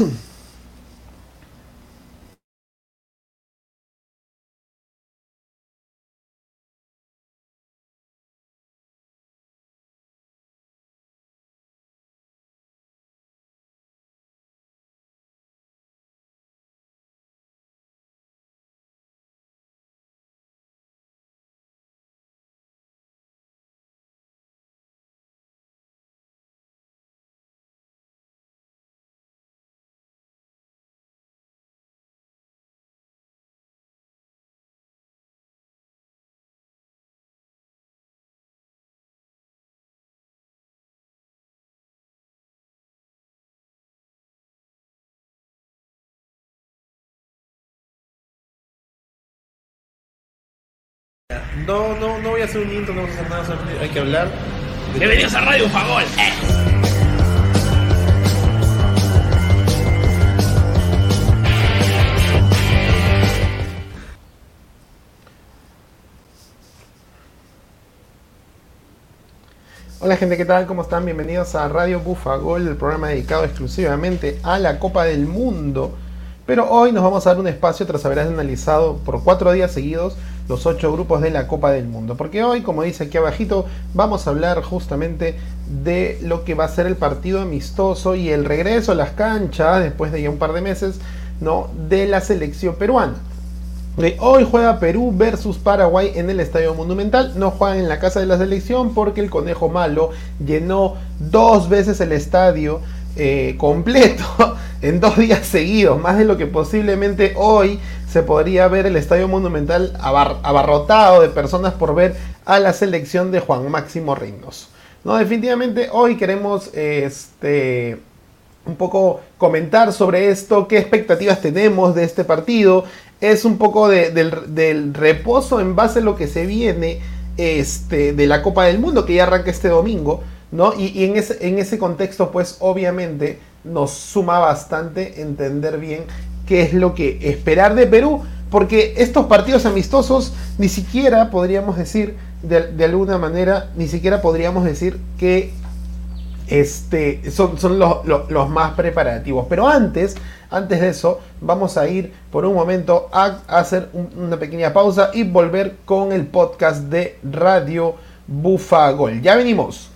Um, No, no, no voy a hacer un intro, no vamos a hacer nada, solamente hay que hablar. Bienvenidos a Radio Fagol. Hola gente, ¿qué tal? ¿Cómo están? Bienvenidos a Radio Bufagol, el programa dedicado exclusivamente a la Copa del Mundo. Pero hoy nos vamos a dar un espacio tras haber analizado por cuatro días seguidos los ocho grupos de la Copa del Mundo. Porque hoy, como dice aquí abajito, vamos a hablar justamente de lo que va a ser el partido amistoso y el regreso a las canchas después de ya un par de meses, ¿no? De la selección peruana. Hoy juega Perú versus Paraguay en el Estadio Monumental. No juegan en la casa de la selección porque el conejo malo llenó dos veces el estadio eh, completo en dos días seguidos, más de lo que posiblemente hoy se podría ver el Estadio Monumental abarrotado de personas por ver a la selección de Juan Máximo Reynoso. No, definitivamente hoy queremos este, un poco comentar sobre esto, qué expectativas tenemos de este partido. Es un poco del, reposo en base a lo que se viene este, de la Copa del Mundo, que ya arranca este domingo. ¿no? Y, en, ese, en ese contexto, pues obviamente nos suma bastante entender bien qué es lo que esperar de Perú, porque estos partidos amistosos ni siquiera podríamos decir, de, alguna manera, ni siquiera podríamos decir que este, son, son los, más preparativos. Pero antes, antes de eso, vamos a ir por un momento a, hacer una pequeña pausa y volver con el podcast de Radio Bufagol. Ya venimos.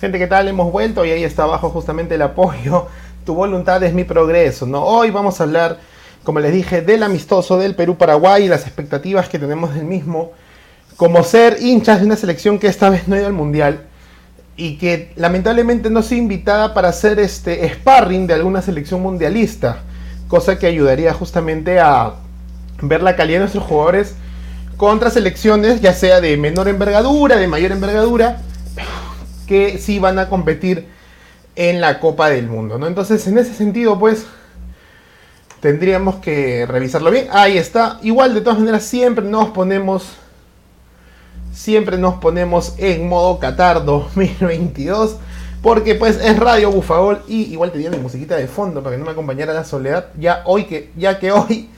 Gente, ¿qué tal? Hemos vuelto y ahí está abajo justamente el apoyo. Tu voluntad es mi progreso, ¿no? Hoy vamos a hablar, como les dije, del amistoso del Perú-Paraguay y las expectativas que tenemos del mismo. Como ser hinchas de una selección que esta vez no ha ido al Mundial y que lamentablemente no ha sido invitada para hacer este sparring de alguna selección mundialista. Cosa que ayudaría justamente a ver la calidad de nuestros jugadores contra selecciones, ya sea de menor envergadura, de mayor envergadura, que sí van a competir en la Copa del Mundo, ¿no? Entonces, en ese sentido, pues, tendríamos que revisarlo bien. Ahí está. Igual, de todas maneras, siempre nos ponemos, siempre nos ponemos en modo Qatar 2022. Porque pues es Radio Bufagol y igual tenía mi musiquita de fondo para que no me acompañara la soledad. Ya hoy que, ya que hoy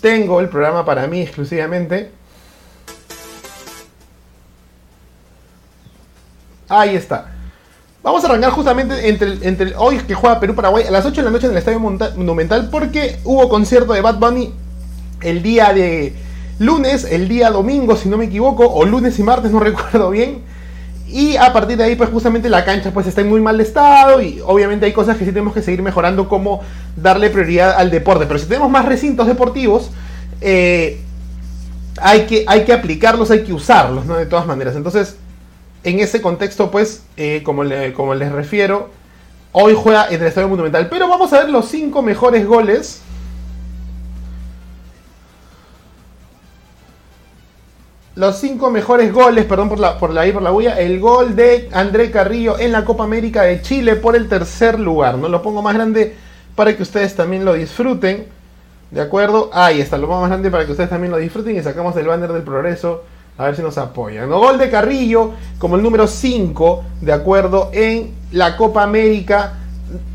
tengo el programa para mí exclusivamente. Ahí está. Vamos a arrancar justamente entre, entre hoy que juega Perú-Paraguay a las 8 de la noche en el Estadio Monumental porque hubo concierto de Bad Bunny el día de lunes, el día domingo si no me equivoco, o lunes y martes, no recuerdo bien. Y a partir de ahí, pues justamente la cancha pues está en muy mal estado y obviamente hay cosas que sí tenemos que seguir mejorando como darle prioridad al deporte. Pero si tenemos más recintos deportivos, eh, hay, que, hay que aplicarlos, hay que usarlos, ¿no? De todas maneras. Entonces, en ese contexto, pues, eh, como, les refiero, hoy juega en el Estadio Monumental. Pero vamos a ver los cinco mejores goles. Los cinco mejores goles, perdón por la, por la, por la bulla. El gol de André Carrillo en la Copa América de Chile por el tercer lugar. No lo pongo más grande para que ustedes también lo disfruten. ¿De acuerdo? Ahí está, lo pongo más grande para que ustedes también lo disfruten y sacamos el banner del progreso a ver si nos apoyan. Gol de Carrillo como el número 5, de acuerdo, en la Copa América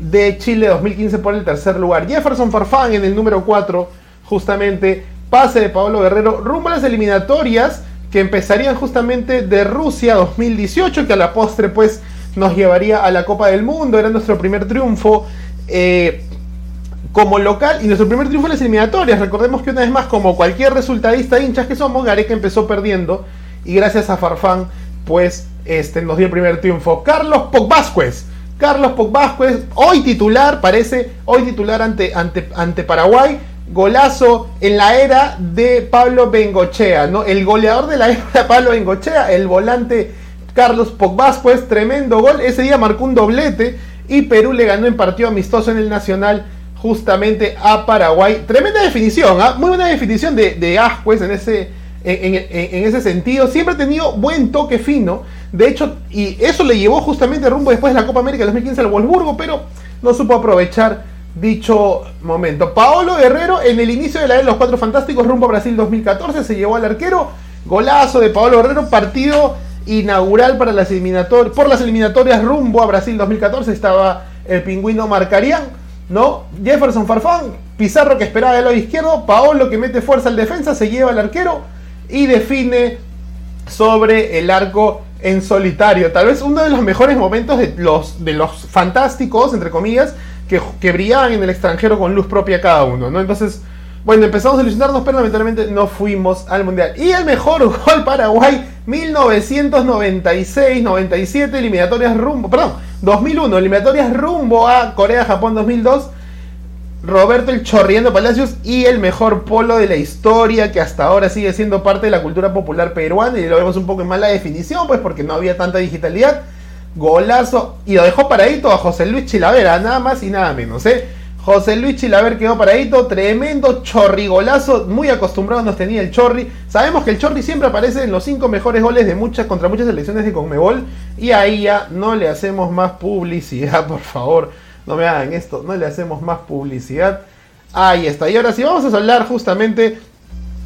de Chile 2015 por el tercer lugar. Jefferson Farfán en el número 4, justamente. Pase de Pablo Guerrero rumbo a las eliminatorias que empezarían justamente de Rusia 2018, que a la postre pues nos llevaría a la Copa del Mundo. Era nuestro primer triunfo. Eh, como local y nuestro primer triunfo en las eliminatorias. Recordemos que una vez más, como cualquier resultadista de hinchas que somos, Gareca empezó perdiendo y gracias a Farfán, pues este, nos dio el primer triunfo. Carlos Pogbásquez. Carlos Pogbásquez, hoy titular, parece, hoy titular ante, ante, ante Paraguay. Golazo en la era de Pablo Bengochea, ¿no? El goleador de la era de Pablo Bengochea, el volante Carlos Pogbásquez, tremendo gol. Ese día marcó un doblete y Perú le ganó en partido amistoso en el Nacional justamente a Paraguay. Tremenda definición, ¿ah? muy buena definición de, de en ese, en, ese sentido. Siempre ha tenido buen toque fino. De hecho, y eso le llevó justamente rumbo después de la Copa América 2015 al Wolfsburgo, pero no supo aprovechar dicho momento. Paolo Guerrero en el inicio de la de los Cuatro Fantásticos rumbo a Brasil 2014 se llevó al arquero. Golazo de Paolo Guerrero, partido inaugural para las eliminatorias, por las eliminatorias rumbo a Brasil 2014 estaba el pingüino Marcarían ¿no? Jefferson Farfán, Pizarro que esperaba del lado izquierdo, Paolo que mete fuerza al defensa, se lleva al arquero y define sobre el arco en solitario. Tal vez uno de los mejores momentos de los, de los fantásticos, entre comillas, que, que brillaban en el extranjero con luz propia cada uno, ¿no? Entonces, bueno, empezamos a ilusionarnos, pero lamentablemente no fuimos al Mundial. Y el mejor gol Paraguay, 1996-97, eliminatorias rumbo, perdón, 2001, eliminatorias rumbo a Corea-Japón 2002. Roberto el Chorriendo Palacios y el mejor polo de la historia que hasta ahora sigue siendo parte de la cultura popular peruana y lo vemos un poco en mala definición pues porque no había tanta digitalidad. Golazo y lo dejó paradito a José Luis Chilavera, nada más y nada menos, ¿eh? José Luis Chilaver quedó paradito, tremendo chorrigolazo, muy acostumbrados nos tenía el Chorri. Sabemos que el Chorri siempre aparece en los cinco mejores goles de muchas contra muchas selecciones de Conmebol y ahí ya no le hacemos más publicidad, por favor. No me hagan esto, no le hacemos más publicidad. Ahí está. Y ahora sí vamos a hablar justamente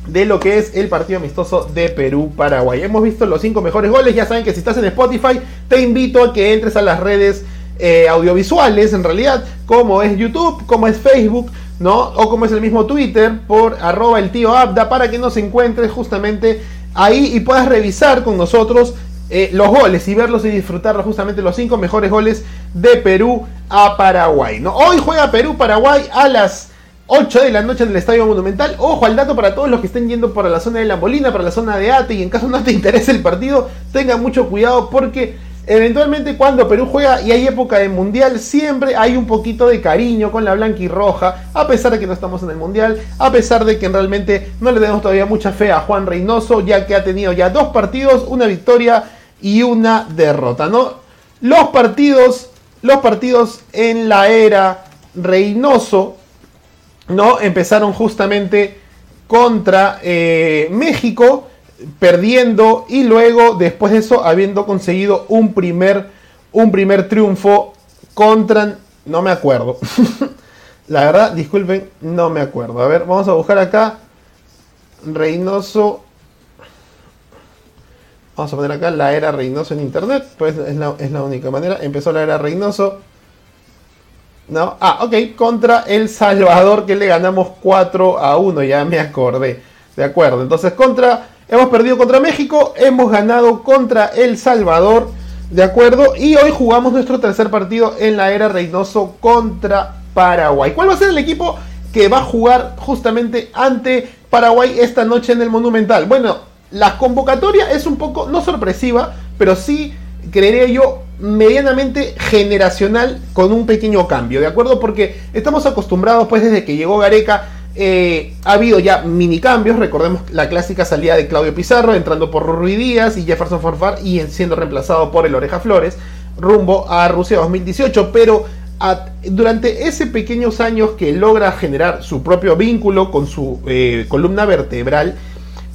de lo que es el partido amistoso de Perú-Paraguay. Hemos visto los cinco mejores goles. Ya saben que si estás en Spotify, te invito a que entres a las redes eh, audiovisuales en realidad, como es YouTube, como es Facebook, ¿no? O como es el mismo Twitter, por arroba el tío Abda, para que nos encuentres justamente ahí y puedas revisar con nosotros eh, los goles y verlos y disfrutar justamente los cinco mejores goles de Perú a Paraguay. ¿no? Hoy juega Perú-Paraguay a las 8 de la noche en el Estadio Monumental. Ojo al dato para todos los que estén yendo para la zona de La Molina, para la zona de Ate y en caso no te interese el partido, tengan mucho cuidado porque Eventualmente cuando Perú juega y hay época de mundial, siempre hay un poquito de cariño con la blanca y roja, a pesar de que no estamos en el mundial, a pesar de que realmente no le tenemos todavía mucha fe a Juan Reynoso, ya que ha tenido ya dos partidos, una victoria y una derrota, ¿no? Los partidos, los partidos en la era Reynoso, ¿no? Empezaron justamente contra eh, México perdiendo y luego después de eso habiendo conseguido un primer, un primer triunfo contra... No me acuerdo. La verdad, disculpen, no me acuerdo. A ver, vamos a buscar acá. Reynoso. Vamos a poner acá la era Reynoso en internet. Pues es la, es la única manera. Empezó la era Reynoso. No. Ah, ok. Contra El Salvador que le ganamos 4 a 1. Ya me acordé. De acuerdo. Entonces contra Hemos perdido contra México, hemos ganado contra El Salvador, ¿de acuerdo? Y hoy jugamos nuestro tercer partido en la era Reynoso contra Paraguay. ¿Cuál va a ser el equipo que va a jugar justamente ante Paraguay esta noche en el Monumental? Bueno, la convocatoria es un poco, no sorpresiva, pero sí, creería yo, medianamente generacional con un pequeño cambio, ¿de acuerdo? Porque estamos acostumbrados, pues, desde que llegó Gareca, eh, ha habido ya mini cambios, recordemos la clásica salida de Claudio Pizarro entrando por Rui Díaz y Jefferson Farfar y siendo reemplazado por el Oreja Flores rumbo a Rusia 2018, pero durante ese pequeños años que logra generar su propio vínculo con su eh, columna vertebral,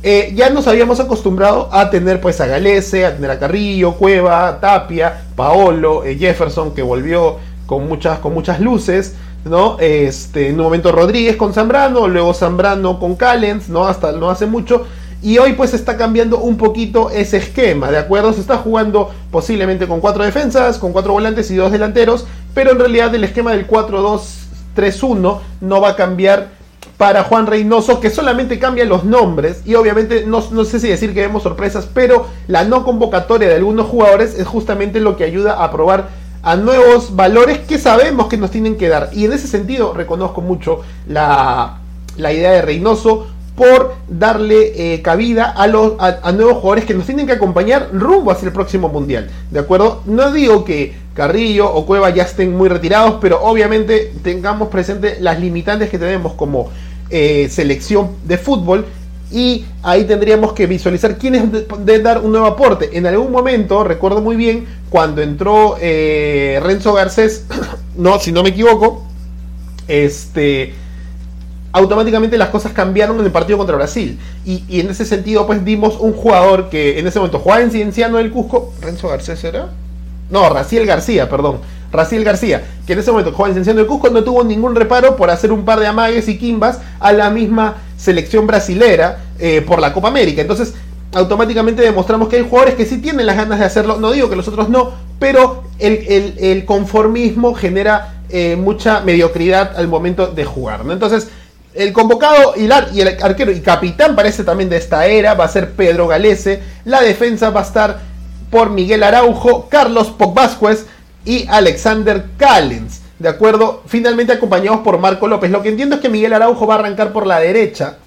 eh, ya nos habíamos acostumbrado a tener pues a Galese, a tener a Carrillo, Cueva, Tapia, Paolo, Jefferson que volvió con muchas, con muchas luces. ¿No? Este, en un momento Rodríguez con Zambrano, luego Zambrano con Callens, ¿no? Hasta no hace mucho. Y hoy pues está cambiando un poquito ese esquema, ¿de acuerdo? Se está jugando posiblemente con cuatro defensas, con cuatro volantes y dos delanteros, pero en realidad el esquema del 4-2-3-1 no va a cambiar para Juan Reynoso, que solamente cambia los nombres y obviamente no, no, sé si decir que vemos sorpresas, pero la no convocatoria de algunos jugadores es justamente lo que ayuda a probar a nuevos valores que sabemos que nos tienen que dar. Y en ese sentido reconozco mucho la, idea de Reynoso por darle eh, cabida a, los, a, nuevos jugadores que nos tienen que acompañar rumbo hacia el próximo mundial. ¿De acuerdo? No digo que Carrillo o Cueva ya estén muy retirados, pero obviamente tengamos presente las limitantes que tenemos como eh, selección de fútbol y ahí tendríamos que visualizar quiénes deben dar un nuevo aporte. En algún momento, recuerdo muy bien, cuando entró eh, Renzo Garcés, no, si no me equivoco, este, automáticamente las cosas cambiaron en el partido contra Brasil. Y, en ese sentido, pues dimos un jugador que en ese momento jugaba en Cienciano del Cusco. ¿Renzo Garcés era? No, Raciel García, perdón. Raciel García, que en ese momento jugaba en Cienciano del Cusco, no tuvo ningún reparo por hacer un par de amagues y quimbas a la misma selección brasilera eh, por la Copa América. Entonces, automáticamente demostramos que hay jugadores que sí tienen las ganas de hacerlo. No digo que los otros no, pero el, conformismo genera eh, mucha mediocridad al momento de jugar. Entonces, el convocado y, el arquero y capitán parece también de esta era va a ser Pedro Galese. La defensa va a estar por Miguel Araujo, Carlos Pogvásquez y Alexander Callens. ¿De acuerdo? Finalmente acompañados por Marco López. Lo que entiendo es que Miguel Araujo va a arrancar por la derecha.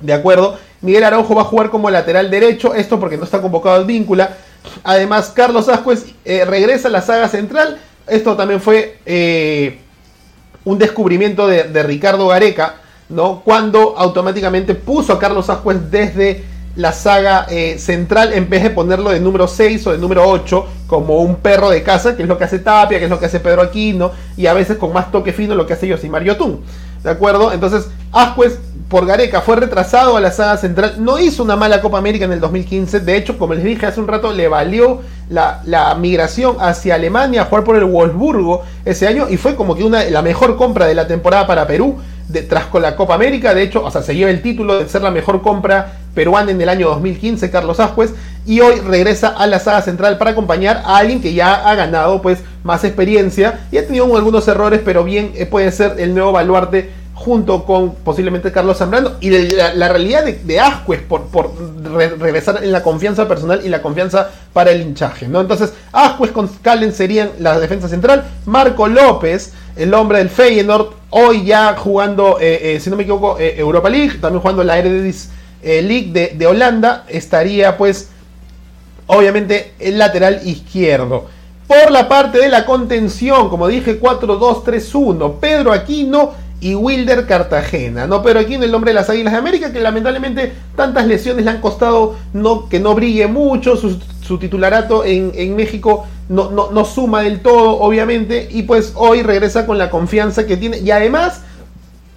¿De acuerdo? Miguel Araujo va a jugar como lateral derecho. Esto porque no está convocado al víncula. Además, Carlos Ascuez eh, regresa a la saga central. Esto también fue eh, un descubrimiento de, Ricardo Gareca, ¿no? Cuando automáticamente puso a Carlos Ascuez desde la saga eh, central en vez de ponerlo de número 6 o de número 8 como un perro de casa, que es lo que hace Tapia, que es lo que hace Pedro Aquino, y a veces con más toque fino lo que hace Yosimar Yotun. ¿De acuerdo? Entonces, Ascuez por Gareca fue retrasado a la saga central, no hizo una mala Copa América en el 2015, de hecho, como les dije hace un rato, le valió la, la migración hacia Alemania a jugar por el Wolfsburgo ese año y fue como que una, la mejor compra de la temporada para Perú tras con la Copa América. De hecho, o sea, se lleva el título de ser la mejor compra peruana en el año 2015, Carlos Ascuez. Y hoy regresa a la saga central para acompañar a alguien que ya ha ganado pues más experiencia y ha tenido algunos errores, pero bien eh, puede ser el nuevo baluarte junto con posiblemente Carlos Zambrano y la, realidad de, de Ascuez por, por regresar en la confianza personal y la confianza para el hinchaje, ¿no? Entonces, Ascuez con Calen serían la defensa central, Marco López, el hombre del Feyenoord, hoy ya jugando, eh, eh, si no me equivoco, eh, Europa League, también jugando la Eredivisie League de, de, Holanda, estaría pues obviamente el lateral izquierdo. Por la parte de la contención, como dije, 4-2-3-1. Pedro Aquino y Wilder Cartagena. No, Pedro Aquino, el nombre de las Águilas de América, que lamentablemente tantas lesiones le han costado no, que no brille mucho. Su, titularato en, México no, no, no, suma del todo, obviamente. Y pues hoy regresa con la confianza que tiene. Y además,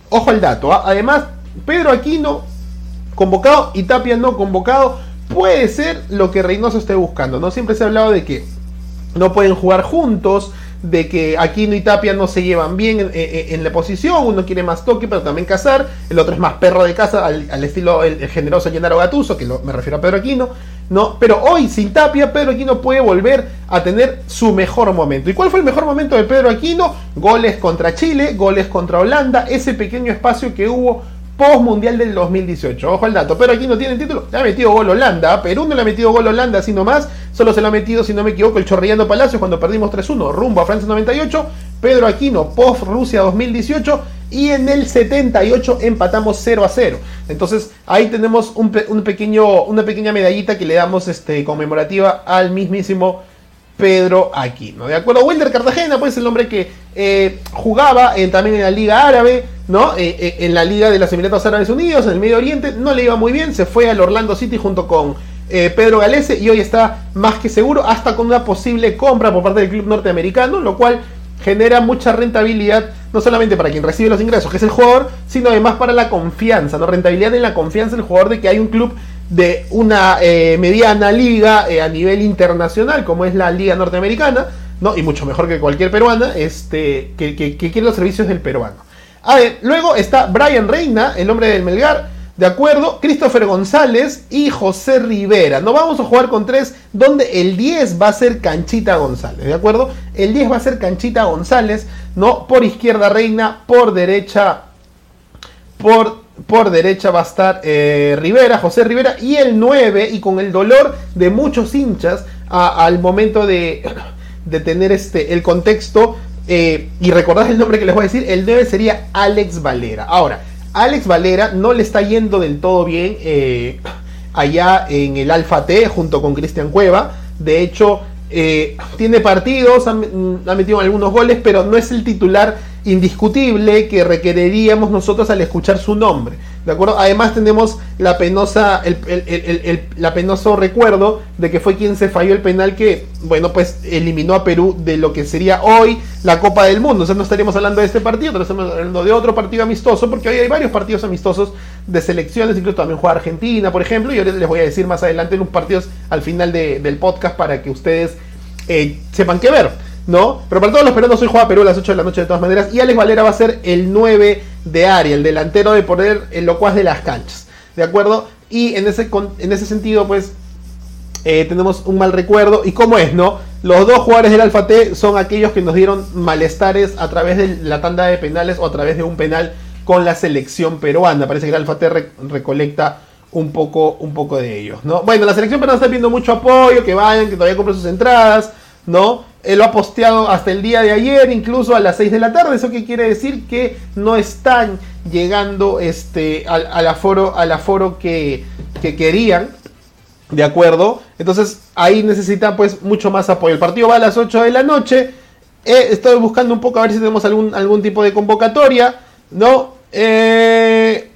ojo al dato, ¿ah? además, Pedro Aquino convocado y Tapia no convocado. Puede ser lo que Reynoso esté buscando. No siempre se ha hablado de que no pueden jugar juntos, de que Aquino y Tapia no se llevan bien en, la posición, uno quiere más toque, pero también cazar, el otro es más perro de casa, al, estilo el, generoso Llenaro Gatuso, que me refiero a Pedro Aquino, ¿no? Pero hoy, sin Tapia, Pedro Aquino puede volver a tener su mejor momento. ¿Y cuál fue el mejor momento de Pedro Aquino? Goles contra Chile, goles contra Holanda, ese pequeño espacio que hubo post mundial del 2018. Ojo al dato, pero aquí no tiene título. Le ha metido gol Holanda. Perú no le ha metido gol Holanda, así nomás. Solo se lo ha metido, si no me equivoco, el Chorrillano Palacios cuando perdimos 3-1 rumbo a Francia 98. Pedro Aquino, post Rusia 2018. Y en el 78 empatamos 0 a 0. Entonces ahí tenemos un, pequeño, una pequeña medallita que le damos este, conmemorativa al mismísimo Pedro Aquino. ¿De acuerdo? Wilder Cartagena, pues el hombre que eh, jugaba también en la Liga Árabe, ¿no? Eh, eh, en la Liga de los Emiratos Árabes Unidos, en el Medio Oriente, no le iba muy bien, se fue al Orlando City junto con Pedro Galese y hoy está más que seguro, hasta con una posible compra por parte del club norteamericano, lo cual genera mucha rentabilidad, no solamente para quien recibe los ingresos, que es el jugador, sino además para la confianza, ¿no? Rentabilidad en la confianza del jugador de que hay un club de una eh, mediana liga eh, a nivel internacional, como es la liga norteamericana, ¿no? y mucho mejor que cualquier peruana, este, que, quiere los servicios del peruano. A ver, luego está Brian Reina, el hombre del Melgar, de acuerdo, Christopher González y José Rivera. No vamos a jugar con tres, donde el 10 va a ser Canchita González, ¿de acuerdo? El 10 va a ser Canchita González, ¿no? Por izquierda Reina, por derecha, por por derecha va a estar eh, Rivera, José Rivera, y el 9, y con el dolor de muchos hinchas al momento de, de, tener este, el contexto, eh, y recordad el nombre que les voy a decir, el 9 sería Alex Valera. Ahora, Alex Valera no le está yendo del todo bien eh, allá en el Alfa T junto con Cristian Cueva. De hecho, tiene partidos, ha, ha metido algunos goles, pero no es el titular indiscutible que requeriríamos nosotros al escuchar su nombre. ¿De acuerdo? Además tenemos la penosa, el, la penoso recuerdo de que fue quien se falló el penal que, bueno, pues eliminó a Perú de lo que sería hoy la Copa del Mundo. O sea, no estaríamos hablando de este partido, pero estamos hablando de otro partido amistoso, porque hoy hay varios partidos amistosos de selecciones, incluso también juega Argentina, por ejemplo, y ahora les voy a decir más adelante en un partidos al final del podcast para que ustedes eh, sepan qué ver. ¿No? Pero para todos los peruanos hoy juega Perú a las 8 de la noche de todas maneras. Y Alex Valera va a ser el 9 de área, el delantero de poder en locuaz de las canchas. ¿De acuerdo? Y en ese, en ese sentido, pues, eh, tenemos un mal recuerdo. ¿Y cómo es, no? Los dos jugadores del Alfa T son aquellos que nos dieron malestares a través de la tanda de penales o a través de un penal con la selección peruana. Parece que el Alfa T recolecta un poco, un poco de ellos, ¿no? Bueno, la selección peruana está viendo mucho apoyo, que vayan, que todavía compren sus entradas, ¿no? Él lo ha posteado hasta el día de ayer, incluso a las 6 de la tarde. ¿Eso qué quiere decir? Que no están llegando este, al, aforo, al aforo que, querían. ¿De acuerdo? Entonces ahí necesita pues mucho más apoyo. El partido va a las 8 de la noche. Eh, estoy buscando un poco a ver si tenemos algún, algún tipo de convocatoria. ¿No? Eh,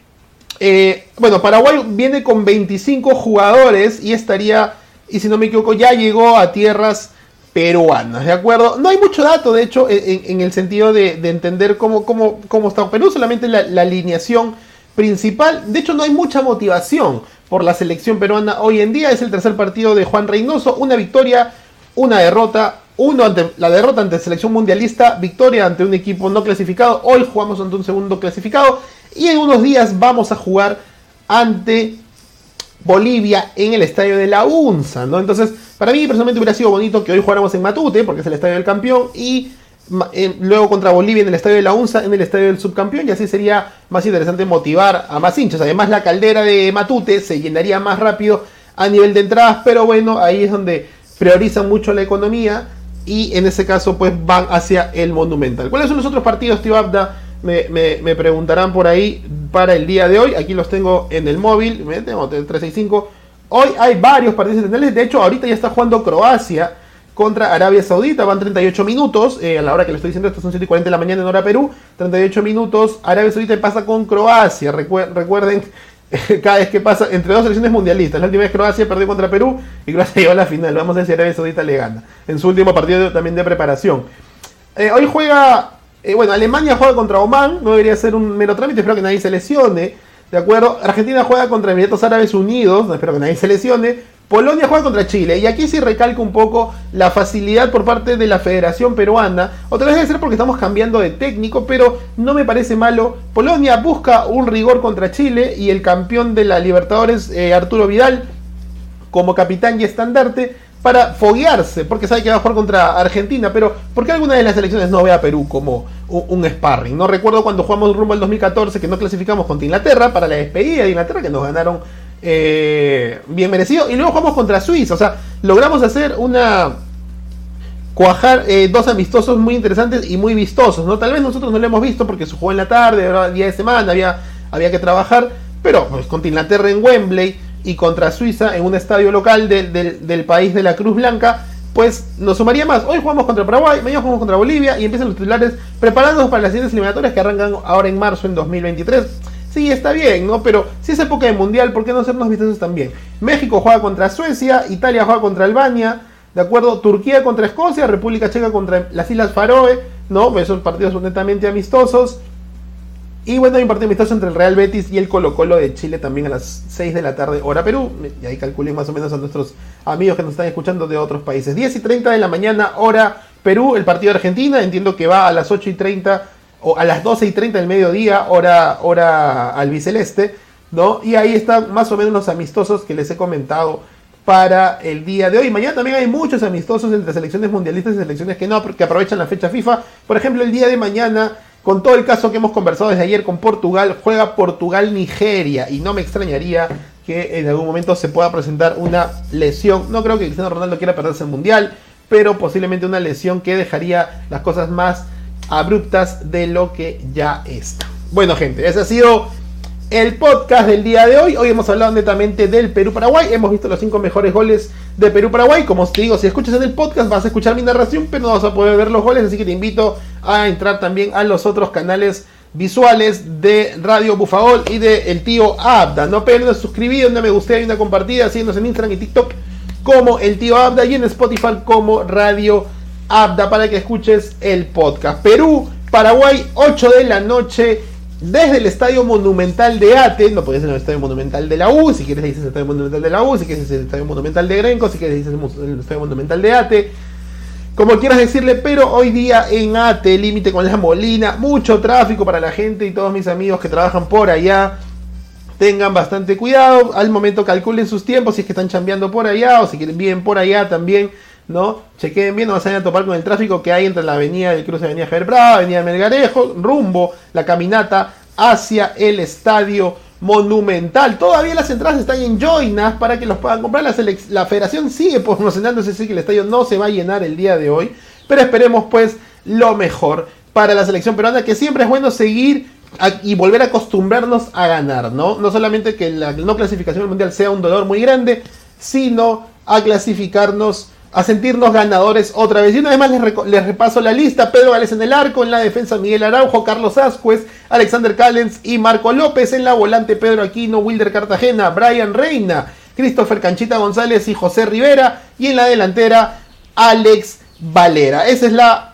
eh, bueno, Paraguay viene con 25 jugadores y estaría, y si no me equivoco, ya llegó a tierras peruanas, ¿de acuerdo? No hay mucho dato, de hecho, en, el sentido de, entender cómo, cómo, cómo, está Perú, solamente la, alineación principal. De hecho, no hay mucha motivación por la selección peruana hoy en día. Es el tercer partido de Juan Reynoso, una victoria, una derrota. Uno la derrota ante selección mundialista, victoria ante un equipo no clasificado. Hoy jugamos ante un segundo clasificado y en unos días vamos a jugar ante Bolivia en el estadio de la UNSA, ¿no? Entonces, para mí personalmente hubiera sido bonito que hoy jugáramos en Matute, porque es el estadio del campeón, y luego contra Bolivia en el estadio de la UNSA, en el estadio del subcampeón, y así sería más interesante motivar a más hinchas. Además, la caldera de Matute se llenaría más rápido a nivel de entradas, pero bueno, ahí es donde priorizan mucho la economía y en ese caso pues van hacia el Monumental. ¿Cuáles son los otros partidos, tío Abda? me, preguntarán por ahí para el día de hoy. Aquí los tengo en el móvil. Tengo 365 Hoy hay varios partidos internacionales. De hecho, ahorita ya está jugando Croacia contra Arabia Saudita. Van 38 minutos. Eh, a la hora que le estoy diciendo esto son 7 y 40 de la mañana en hora Perú. 38 minutos. Arabia Saudita pasa con Croacia. recuerden, cada vez que pasa entre dos selecciones mundialistas. La última vez Croacia perdió contra Perú y Croacia llegó a la final. Vamos a ver si Arabia Saudita le gana. En su último partido también de preparación. Eh, hoy juega. Eh, bueno, Alemania juega contra Oman. No debería ser un mero trámite. Espero que nadie se lesione. ¿De acuerdo? Argentina juega contra Emiratos Árabes Unidos. espero que nadie se lesione. Polonia juega contra Chile y aquí sí recalco un poco la facilidad por parte de la Federación Peruana. Otra vez debe ser porque estamos cambiando de técnico, pero no me parece malo. Polonia busca un rigor contra Chile y el campeón de la Libertadores, eh, Arturo Vidal, como capitán y estandarte, para foguearse, porque sabe que va a jugar contra Argentina, pero ¿por qué alguna de las selecciones no ve a Perú como un, sparring? No recuerdo cuando jugamos rumbo al 2014 que no clasificamos contra Inglaterra para la despedida de Inglaterra, que nos ganaron eh, bien merecido. Y luego jugamos contra Suiza. O sea, logramos hacer una. Cuajar eh, dos amistosos muy interesantes y muy vistosos. ¿no? Tal vez nosotros no lo hemos visto porque se jugó en la tarde, día de semana, había, había que trabajar. Pero pues, contra Inglaterra en Wembley y contra Suiza en un estadio local del país de la Cruz Blanca pues nos sumaría más. Hoy jugamos contra Paraguay, mañana jugamos contra Bolivia y empiezan los titulares preparándonos para las siguientes eliminatorias que arrancan ahora en marzo en 2023. Sí, está bien, ¿no? Pero si es época de mundial, ¿por qué no hacernos vistosos también? México juega contra Suecia, Italia juega contra Albania, ¿de acuerdo? Turquía contra Escocia, República Checa contra las Islas Faroe, ¿no? Pues esos partidos son netamente amistosos. Y bueno, hay un partido amistoso entre el Real Betis y el Colo Colo de Chile también a las 6 de la tarde, hora Perú. Y ahí calculen más o menos a nuestros amigos que nos están escuchando de otros países. 10 y 30 de la mañana, hora Perú, el partido de Argentina. Entiendo que va a las 8 y 30 o a las 12 y 30 del mediodía, hora, hora albiceleste, ¿no? Y ahí están más o menos los amistosos que les he comentado para el día de hoy. Mañana también hay muchos amistosos entre selecciones mundialistas y selecciones que no, que aprovechan la fecha FIFA. Por ejemplo, el día de mañana, con todo el caso que hemos conversado desde ayer con Portugal, juega Portugal-Nigeria y no me extrañaría que en algún momento se pueda presentar una lesión. No creo que Cristiano Ronaldo quiera perderse el mundial, pero posiblemente una lesión que dejaría las cosas más abruptas de lo que ya está. Bueno, gente, ese ha sido el podcast del día de hoy. Hoy hemos hablado netamente del Perú-Paraguay. Hemos visto los cinco mejores goles de Perú-Paraguay. Como te digo, si escuchas en el podcast vas a escuchar mi narración, pero no vas a poder ver los goles. Así que te invito a entrar también a los otros canales visuales de Radio Bufagol y de El Tío Abda. No de suscribir, una me guste y una compartida, síguenos en Instagram y TikTok como El Tío Abda y en Spotify como Radio Abda para que escuches el podcast. Perú, Paraguay, 8 de la noche. Desde el Estadio Monumental de Ate, no puede ser el Estadio Monumental de la U, si quieres dices el Estadio Monumental de la U, si quieres el Estadio Monumental de Grenco, si quieres dices el Estadio Monumental de Ate, como quieras decirle, pero hoy día en Ate, límite con la Molina, mucho tráfico para la gente y todos mis amigos que trabajan por allá. Tengan bastante cuidado, al momento calculen sus tiempos si es que están chambeando por allá o si quieren bien por allá también ¿no? Chequen bien, no se vayan a topar con el tráfico que hay entre la avenida del cruce de Avenida Javier Avenida Melgarejo, rumbo la caminata hacia el estadio monumental. Todavía las entradas están en Joinas para que los puedan comprar. La, la federación sigue promocionándose, así que el estadio no se va a llenar el día de hoy. Pero esperemos pues lo mejor para la selección peruana, que siempre es bueno seguir y volver a acostumbrarnos a ganar, ¿no? No solamente que la no clasificación al mundial sea un dolor muy grande, sino a clasificarnos a sentirnos ganadores otra vez. Y una más les, repaso la lista. Pedro Gales en el arco, en la defensa Miguel Araujo, Carlos Ascuez, Alexander Callens y Marco López. En la volante Pedro Aquino, Wilder Cartagena, Brian Reina, Christopher Canchita González y José Rivera. Y en la delantera Alex Valera. Esa es la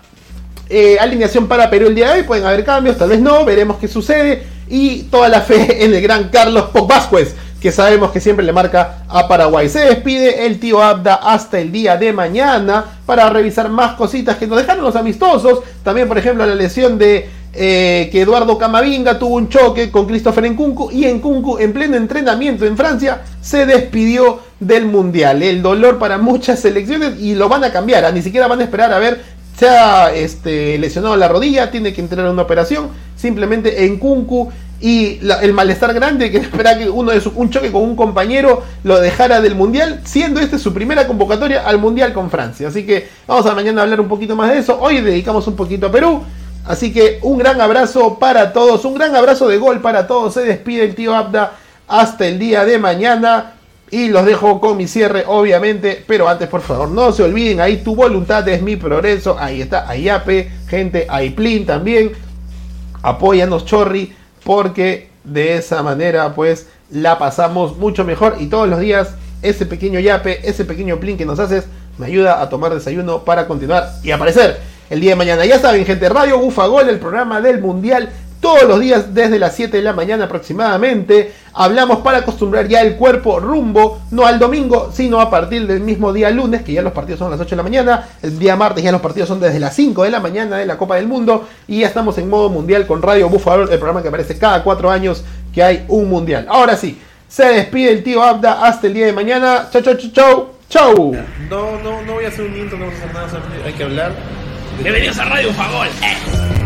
eh, alineación para Perú el día de hoy. Pueden haber cambios, tal vez no, veremos qué sucede. Y toda la fe en el gran Carlos Vázquez que sabemos que siempre le marca a Paraguay. Se despide el tío Abda hasta el día de mañana para revisar más cositas que nos dejaron los amistosos. También, por ejemplo, la lesión de eh, que Eduardo Camavinga tuvo un choque con Christopher Nkunku y Nkunku en pleno entrenamiento en Francia se despidió del Mundial. El dolor para muchas selecciones y lo van a cambiar, ¿ah? ni siquiera van a esperar a ver se ha este, lesionado la rodilla, tiene que entrar a una operación. Simplemente en Kunku y el malestar grande que espera que uno de su, un choque con un compañero lo dejara del mundial, siendo este su primera convocatoria al mundial con Francia. Así que vamos a mañana hablar un poquito más de eso. Hoy dedicamos un poquito a Perú. Así que un gran abrazo para todos, un gran abrazo de gol para todos. Se despide el tío Abda hasta el día de mañana. Y los dejo con mi cierre, obviamente. Pero antes, por favor, no se olviden. Ahí tu voluntad es mi progreso. Ahí está. Ayape, gente. Aiplin también. Apóyanos, Chorri. Porque de esa manera, pues, la pasamos mucho mejor. Y todos los días, ese pequeño yape, ese pequeño plin que nos haces, me ayuda a tomar desayuno para continuar y aparecer el día de mañana. Ya saben, gente, Radio Bufagol, el programa del Mundial todos los días desde las 7 de la mañana aproximadamente. Hablamos para acostumbrar ya el cuerpo rumbo, no al domingo, sino a partir del mismo día lunes, que ya los partidos son a las 8 de la mañana. El día martes ya los partidos son desde las 5 de la mañana de la Copa del Mundo. Y ya estamos en modo mundial con Radio Búfalo, el programa que aparece cada 4 años que hay un mundial. Ahora sí, se despide el tío Abda hasta el día de mañana. Chau, chau, chau, chau. Chau. No, no, no voy a hacer un intro, no vamos a hacer nada, hay que hablar. Bienvenidos a Radio Fagol. Eh.